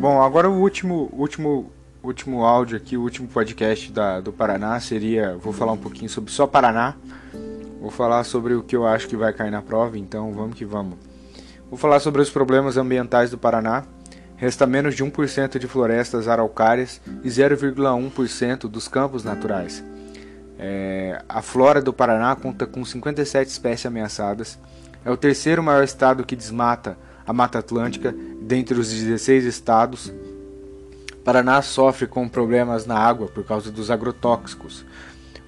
Bom, agora o último, último, último áudio aqui, o último podcast da, do Paraná seria, vou falar um pouquinho sobre só Paraná. Vou falar sobre o que eu acho que vai cair na prova, então vamos que vamos. Vou falar sobre os problemas ambientais do Paraná. Resta menos de 1% de florestas araucárias e 0,1% dos campos naturais. É, a flora do Paraná conta com 57 espécies ameaçadas. É o terceiro maior estado que desmata a Mata Atlântica dentre os 16 estados. Paraná sofre com problemas na água por causa dos agrotóxicos.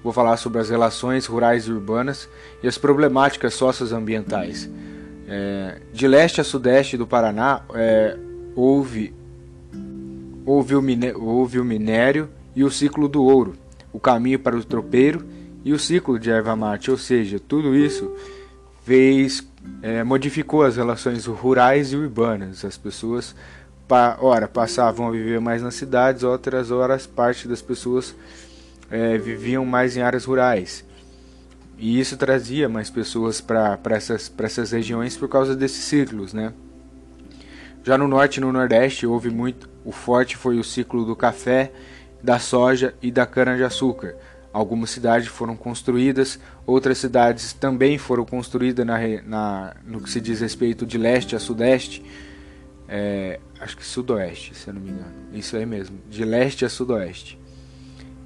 Vou falar sobre as relações rurais e urbanas e as problemáticas socioambientais. É, de leste a sudeste do Paraná é, houve, houve, o miné, houve o minério e o ciclo do ouro, o caminho para o tropeiro e o ciclo de erva mate, ou seja, tudo isso fez é, modificou as relações rurais e urbanas. As pessoas, pa, ora, passavam a viver mais nas cidades, outras horas parte das pessoas é, viviam mais em áreas rurais. E isso trazia mais pessoas para essas, essas regiões por causa desses ciclos, né? Já no norte e no nordeste houve muito, o forte foi o ciclo do café, da soja e da cana-de-açúcar. Algumas cidades foram construídas, outras cidades também foram construídas na, na, no que se diz respeito de leste a sudeste. É, acho que sudoeste, se eu não me engano. Isso aí mesmo, de leste a sudoeste.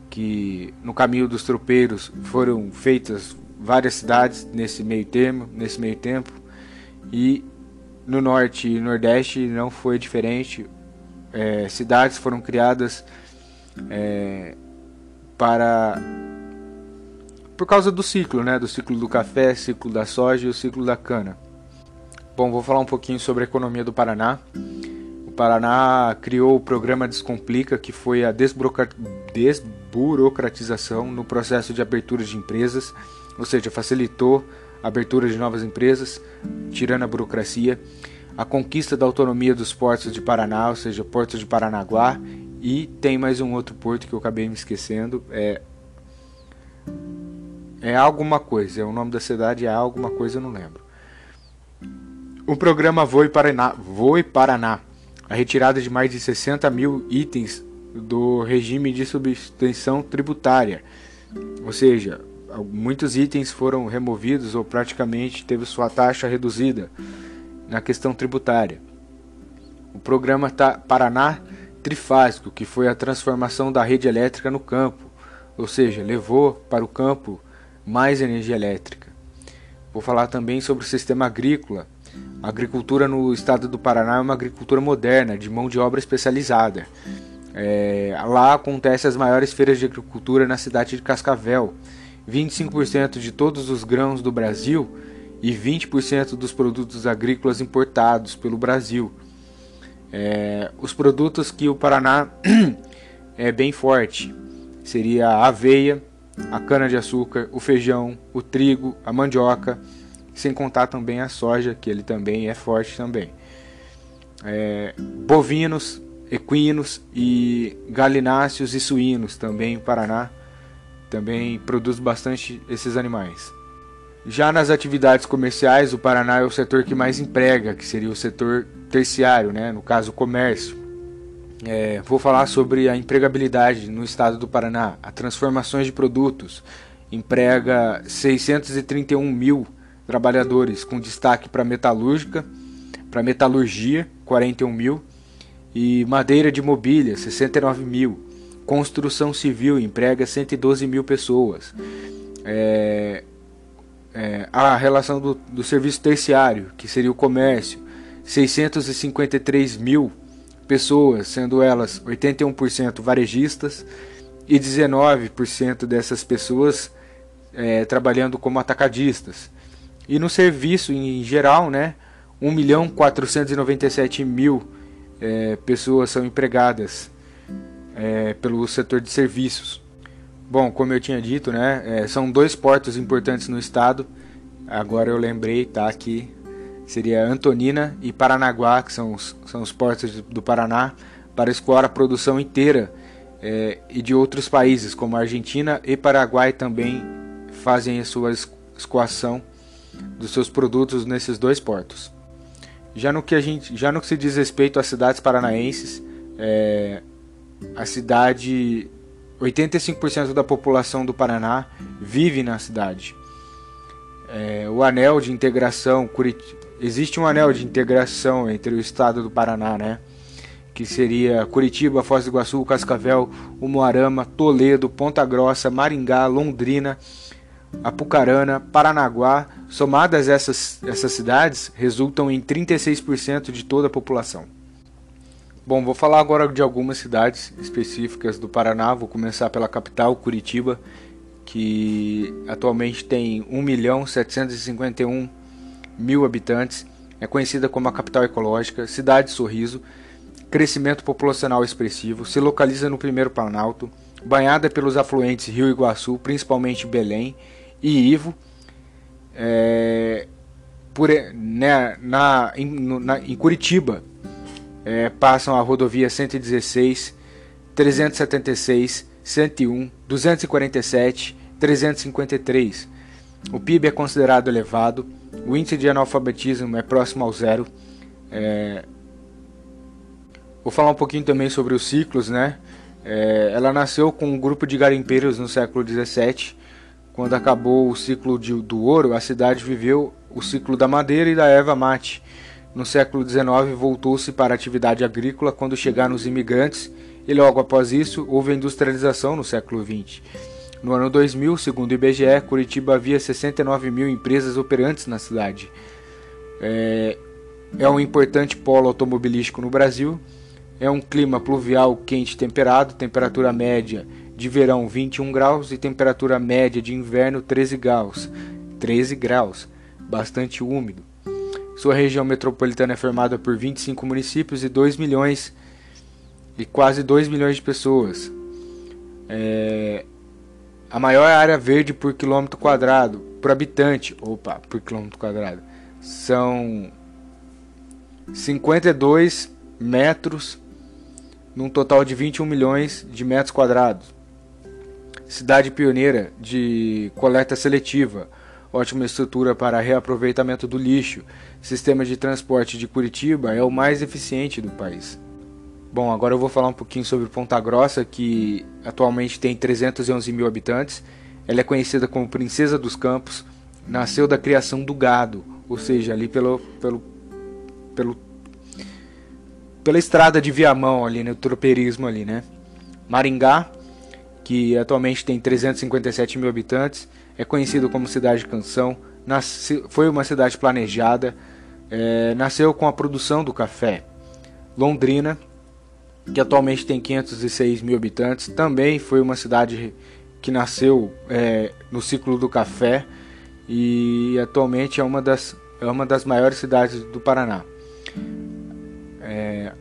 Que no caminho dos tropeiros foram feitas várias cidades nesse meio termo, nesse meio tempo. E no norte e nordeste não foi diferente. É, cidades foram criadas é, para por causa do ciclo, né, do ciclo do café, ciclo da soja e o ciclo da cana. Bom, vou falar um pouquinho sobre a economia do Paraná. O Paraná criou o programa Descomplica, que foi a desburocratização no processo de abertura de empresas, ou seja, facilitou a abertura de novas empresas, tirando a burocracia, a conquista da autonomia dos portos de Paraná, ou seja, portos de Paranaguá, e tem mais um outro porto que eu acabei me esquecendo, é é alguma coisa, é o nome da cidade é alguma coisa, eu não lembro. O programa Voe Paraná, Voe Paraná, a retirada de mais de 60 mil itens do regime de substituição tributária, ou seja, muitos itens foram removidos ou praticamente teve sua taxa reduzida na questão tributária. O programa Paraná Trifásico, que foi a transformação da rede elétrica no campo, ou seja, levou para o campo mais energia elétrica. Vou falar também sobre o sistema agrícola. A agricultura no estado do Paraná é uma agricultura moderna, de mão de obra especializada. É, lá acontecem as maiores feiras de agricultura na cidade de Cascavel. 25% de todos os grãos do Brasil e 20% dos produtos agrícolas importados pelo Brasil. É, os produtos que o Paraná é bem forte seria a aveia, a cana-de-açúcar, o feijão, o trigo, a mandioca, sem contar também a soja, que ele também é forte também. É, bovinos, equinos e galináceos e suínos também o Paraná também produz bastante esses animais. Já nas atividades comerciais, o Paraná é o setor que mais emprega, que seria o setor terciário, né? no caso comércio. É, vou falar sobre a empregabilidade no estado do Paraná, a transformações de produtos. Emprega 631 mil trabalhadores, com destaque para metalúrgica, para metalurgia, 41 mil, e madeira de mobília, 69 mil. Construção civil emprega 112 mil pessoas. É, é, a relação do, do serviço terciário, que seria o comércio, 653 mil pessoas, sendo elas 81% varejistas e 19% dessas pessoas é, trabalhando como atacadistas. E no serviço em geral, né, 1 milhão 497 mil é, pessoas são empregadas é, pelo setor de serviços. Bom, como eu tinha dito, né, é, são dois portos importantes no estado. Agora eu lembrei, tá aqui seria Antonina e Paranaguá, que são os, são os portos do Paraná, para escoar a produção inteira é, e de outros países, como Argentina e Paraguai também fazem a sua escoação dos seus produtos nesses dois portos. Já no que a gente, já no que se diz respeito às cidades paranaenses, É, a cidade, 85% da população do Paraná vive na cidade. É, o anel de integração, existe um anel de integração entre o estado do Paraná, né? Que seria Curitiba, Foz do Iguaçu, Cascavel, Umuarama, Toledo, Ponta Grossa, Maringá, Londrina, Apucarana, Paranaguá. Somadas essas, essas cidades, resultam em 36% de toda a população. Bom, vou falar agora de algumas cidades específicas do Paraná. Vou começar pela capital, Curitiba, que atualmente tem 1.751 mil habitantes. É conhecida como a capital ecológica, cidade sorriso, crescimento populacional expressivo, se localiza no primeiro Planalto, banhada pelos afluentes Rio Iguaçu, principalmente Belém e Ivo. É, por, né, na, em, na, em Curitiba, é, passam a rodovia 116, 376, 101, 247, 353. O PIB é considerado elevado, o índice de analfabetismo é próximo ao zero. É... Vou falar um pouquinho também sobre os ciclos, né? É... Ela nasceu com um grupo de garimpeiros no século 17. Quando acabou o ciclo de, do ouro, a cidade viveu o ciclo da madeira e da erva mate. No século XIX voltou-se para a atividade agrícola quando chegaram os imigrantes e logo após isso houve a industrialização no século XX. No ano 2000, segundo o IBGE, Curitiba havia 69 mil empresas operantes na cidade. É, é um importante polo automobilístico no Brasil. É um clima pluvial quente temperado, temperatura média de verão 21 graus e temperatura média de inverno 13 graus. 13 graus, bastante úmido. Sua região metropolitana é formada por 25 municípios e 2 milhões e quase 2 milhões de pessoas. É, a maior área verde por quilômetro quadrado, por habitante, opa, por quilômetro quadrado, são 52 metros, num total de 21 milhões de metros quadrados. Cidade pioneira de coleta seletiva, ótima estrutura para reaproveitamento do lixo. Sistema de transporte de Curitiba é o mais eficiente do país. Bom, agora eu vou falar um pouquinho sobre Ponta Grossa, que atualmente tem 311 mil habitantes. Ela é conhecida como Princesa dos Campos. Nasceu da criação do gado, ou seja, ali pelo, pelo, pelo pela estrada de Viamão ali, né, tropeirismo ali, né? Maringá, que atualmente tem 357 mil habitantes, é conhecido como cidade de canção, nasce, foi uma cidade planejada, é, nasceu com a produção do café. Londrina, que atualmente tem 506 mil habitantes, também foi uma cidade que nasceu é, no ciclo do café e atualmente é uma das, é uma das maiores cidades do Paraná. É,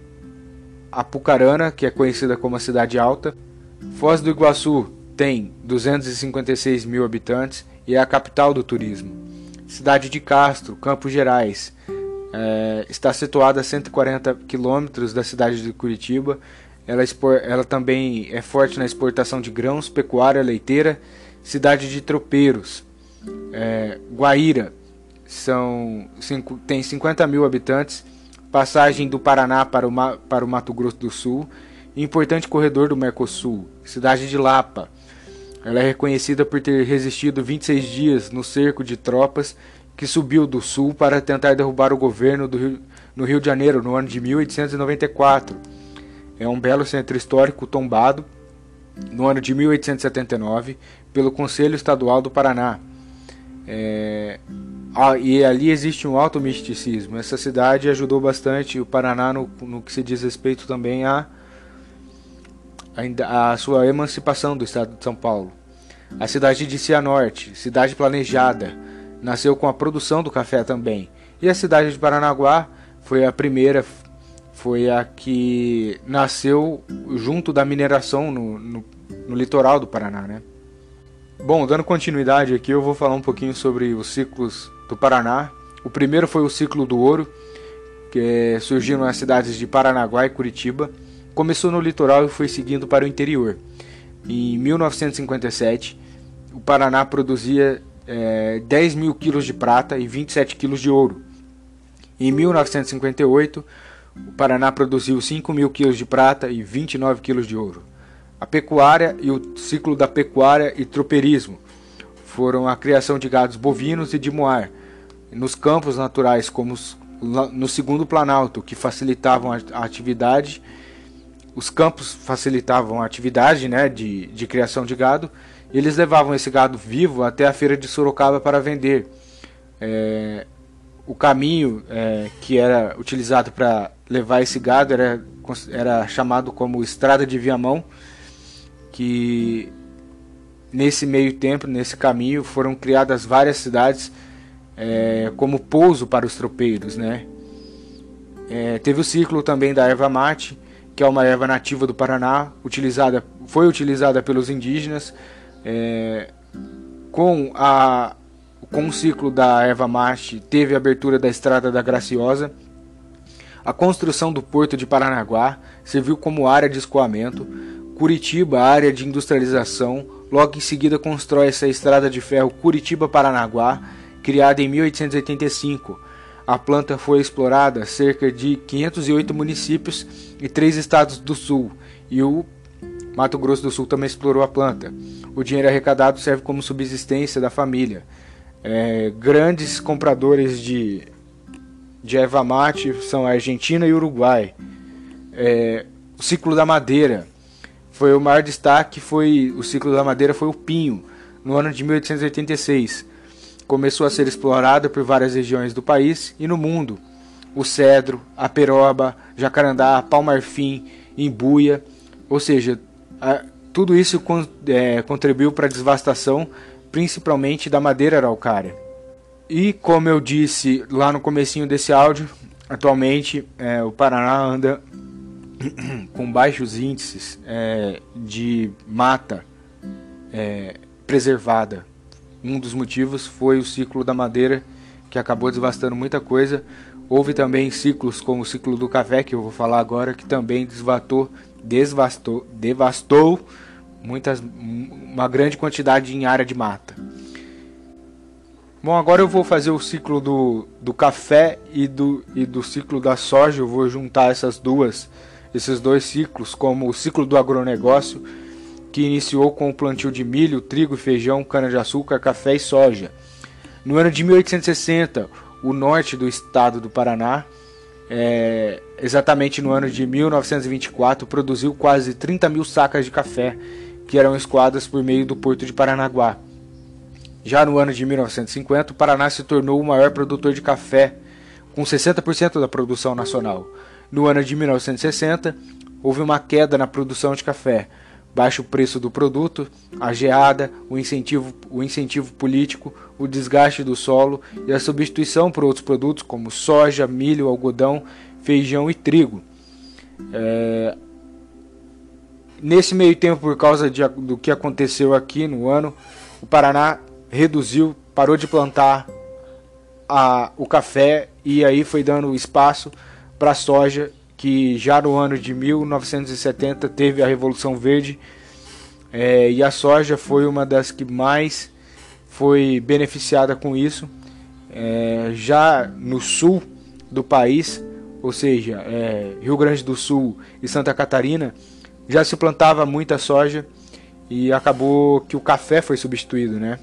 Apucarana, que é conhecida como a Cidade Alta, Foz do Iguaçu, tem 256 mil habitantes e é a capital do turismo. Cidade de Castro, Campos Gerais, é, está situada a 140 quilômetros da cidade de Curitiba. Ela, ela também é forte na exportação de grãos, pecuária, leiteira. Cidade de Tropeiros, é, Guaíra, são, cinco, tem 50 mil habitantes. Passagem do Paraná para o, para o Mato Grosso do Sul. Importante corredor do Mercosul. Cidade de Lapa, ela é reconhecida por ter resistido 26 dias no cerco de tropas que subiu do sul para tentar derrubar o governo Rio, no Rio de Janeiro no ano de 1894. É um belo centro histórico tombado no ano de 1879 pelo Conselho Estadual do Paraná. É, e ali existe um alto misticismo. Essa cidade ajudou bastante o Paraná no, no que se diz respeito também a a sua emancipação do estado de São Paulo. A cidade de Cianorte, cidade planejada, nasceu com a produção do café também. E a cidade de Paranaguá foi a primeira, foi a que nasceu junto da mineração no, no, no litoral do Paraná, né? Bom, dando continuidade aqui, eu vou falar um pouquinho sobre os ciclos do Paraná. O primeiro foi o ciclo do ouro, que surgiu nas cidades de Paranaguá e Curitiba. Começou no litoral e foi seguindo para o interior. Em 1957, o Paraná produzia é, 10 mil quilos de prata e 27 quilos de ouro. Em 1958, o Paraná produziu 5 mil quilos de prata e 29 quilos de ouro. A pecuária e o ciclo da pecuária e tropeirismo foram a criação de gados bovinos e de moar, nos campos naturais, como no segundo planalto, que facilitavam a atividade, os campos facilitavam a atividade né, de, de criação de gado, eles levavam esse gado vivo até a feira de Sorocaba para vender. É, o caminho é, que era utilizado para levar esse gado era, era chamado como Estrada de Viamão, que nesse meio tempo, nesse caminho, foram criadas várias cidades é, como pouso para os tropeiros, né? É, teve o ciclo também da erva mate, que é uma erva nativa do Paraná, utilizada, foi utilizada pelos indígenas. É, com, a, com o ciclo da erva mate, teve a abertura da Estrada da Graciosa. A construção do Porto de Paranaguá serviu como área de escoamento Curitiba, área de industrialização, logo em seguida constrói essa estrada de ferro Curitiba-Paranaguá, criada em 1885. A planta foi explorada cerca de 508 municípios e três estados do sul, e o Mato Grosso do Sul também explorou a planta. O dinheiro arrecadado serve como subsistência da família. É, grandes compradores de, de erva mate são a Argentina e o Uruguai. É, o ciclo da madeira foi o maior destaque foi o ciclo da madeira foi o pinho no ano de 1886 começou a ser explorado por várias regiões do país e no mundo o cedro a peroba jacarandá palmarfim imbuia ou seja tudo isso é, contribuiu para a devastação principalmente da madeira araucária e como eu disse lá no comecinho desse áudio atualmente é, o Paraná anda com baixos índices é, de mata é, preservada. Um dos motivos foi o ciclo da madeira, que acabou devastando muita coisa. Houve também ciclos como o ciclo do café, que eu vou falar agora, que também desvatou, desvastou, devastou muitas, uma grande quantidade em área de mata. Bom, agora eu vou fazer o ciclo do, do café e do, e do ciclo da soja. Eu vou juntar essas duas esses dois ciclos, como o ciclo do agronegócio, que iniciou com o plantio de milho, trigo, feijão, cana-de-açúcar, café e soja. No ano de 1860, o norte do estado do Paraná, é, exatamente no ano de 1924, produziu quase 30 mil sacas de café, que eram escoadas por meio do porto de Paranaguá. Já no ano de 1950, o Paraná se tornou o maior produtor de café, com 60% da produção nacional. No ano de 1960, houve uma queda na produção de café, baixo preço do produto, a geada, o incentivo, o incentivo político, o desgaste do solo e a substituição por outros produtos como soja, milho, algodão, feijão e trigo. É... Nesse meio tempo, por causa de, do que aconteceu aqui no ano, o Paraná reduziu, parou de plantar a, o café e aí foi dando espaço para a soja, que já no ano de 1970 teve a Revolução Verde é, e a soja foi uma das que mais foi beneficiada com isso. É, já no sul do país, ou seja, é, Rio Grande do Sul e Santa Catarina, já se plantava muita soja e acabou que o café foi substituído, né?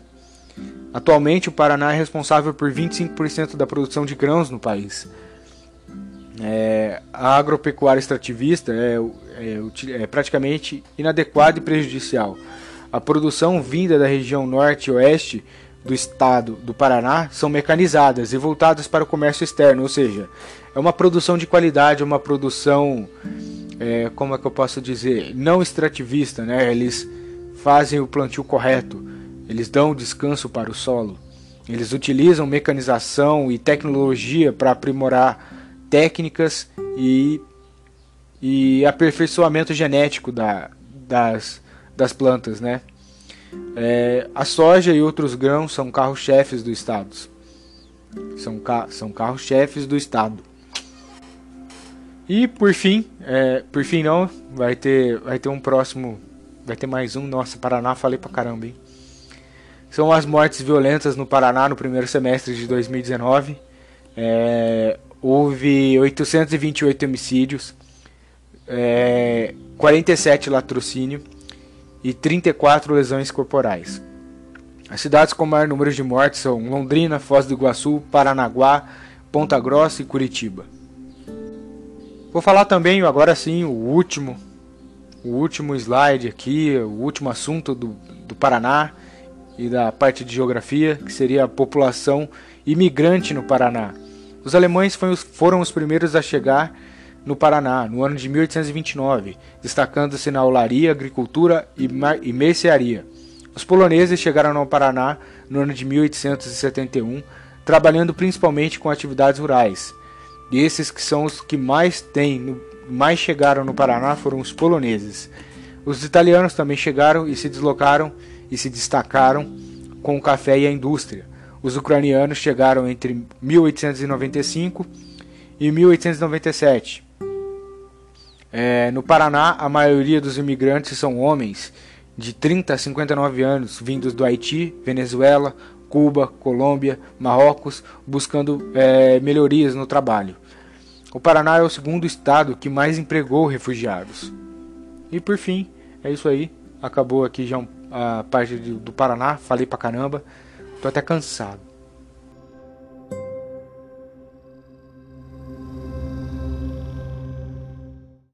Atualmente o Paraná é responsável por 25% da produção de grãos no país. É, a agropecuária extrativista é, é, é, praticamente inadequada e prejudicial. A produção vinda da região norte e oeste do estado do Paraná são mecanizadas e voltadas para o comércio externo, ou seja, é uma produção de qualidade, é uma produção, é, como é que eu posso dizer, não extrativista, né? Eles fazem o plantio correto, eles dão descanso para o solo, eles utilizam mecanização e tecnologia para aprimorar técnicas e, e aperfeiçoamento genético da, das, das plantas, né? É, a soja e outros grãos são carros-chefes do estado. São, ca são carros-chefes do estado. E por fim, é, por fim não, vai ter, vai ter um próximo, vai ter mais um. Nossa, Paraná, falei pra caramba, hein? São as mortes violentas no Paraná no primeiro semestre de 2019. É, houve 828 homicídios, é, 47 latrocínio e 34 lesões corporais. As cidades com maior número de mortes são Londrina, Foz do Iguaçu, Paranaguá, Ponta Grossa e Curitiba. Vou falar também, agora sim, o último, o último slide aqui, o último assunto do, do Paraná e da parte de geografia, que seria a população imigrante no Paraná. Os alemães foram os primeiros a chegar no Paraná, no ano de 1829, destacando-se na olaria, agricultura e mercearia. Os poloneses chegaram no Paraná no ano de 1871, trabalhando principalmente com atividades rurais. E esses que são os que mais têm, mais chegaram no Paraná foram os poloneses. Os italianos também chegaram e se deslocaram e se destacaram com o café e a indústria. Os ucranianos chegaram entre 1895 e 1897. É, no Paraná, a maioria dos imigrantes são homens de 30 a 59 anos, vindos do Haiti, Venezuela, Cuba, Colômbia, Marrocos, buscando é, melhorias no trabalho. O Paraná é o segundo estado que mais empregou refugiados. E por fim, é isso aí. Acabou aqui já a parte do Paraná. Falei pra caramba. Tô até cansado.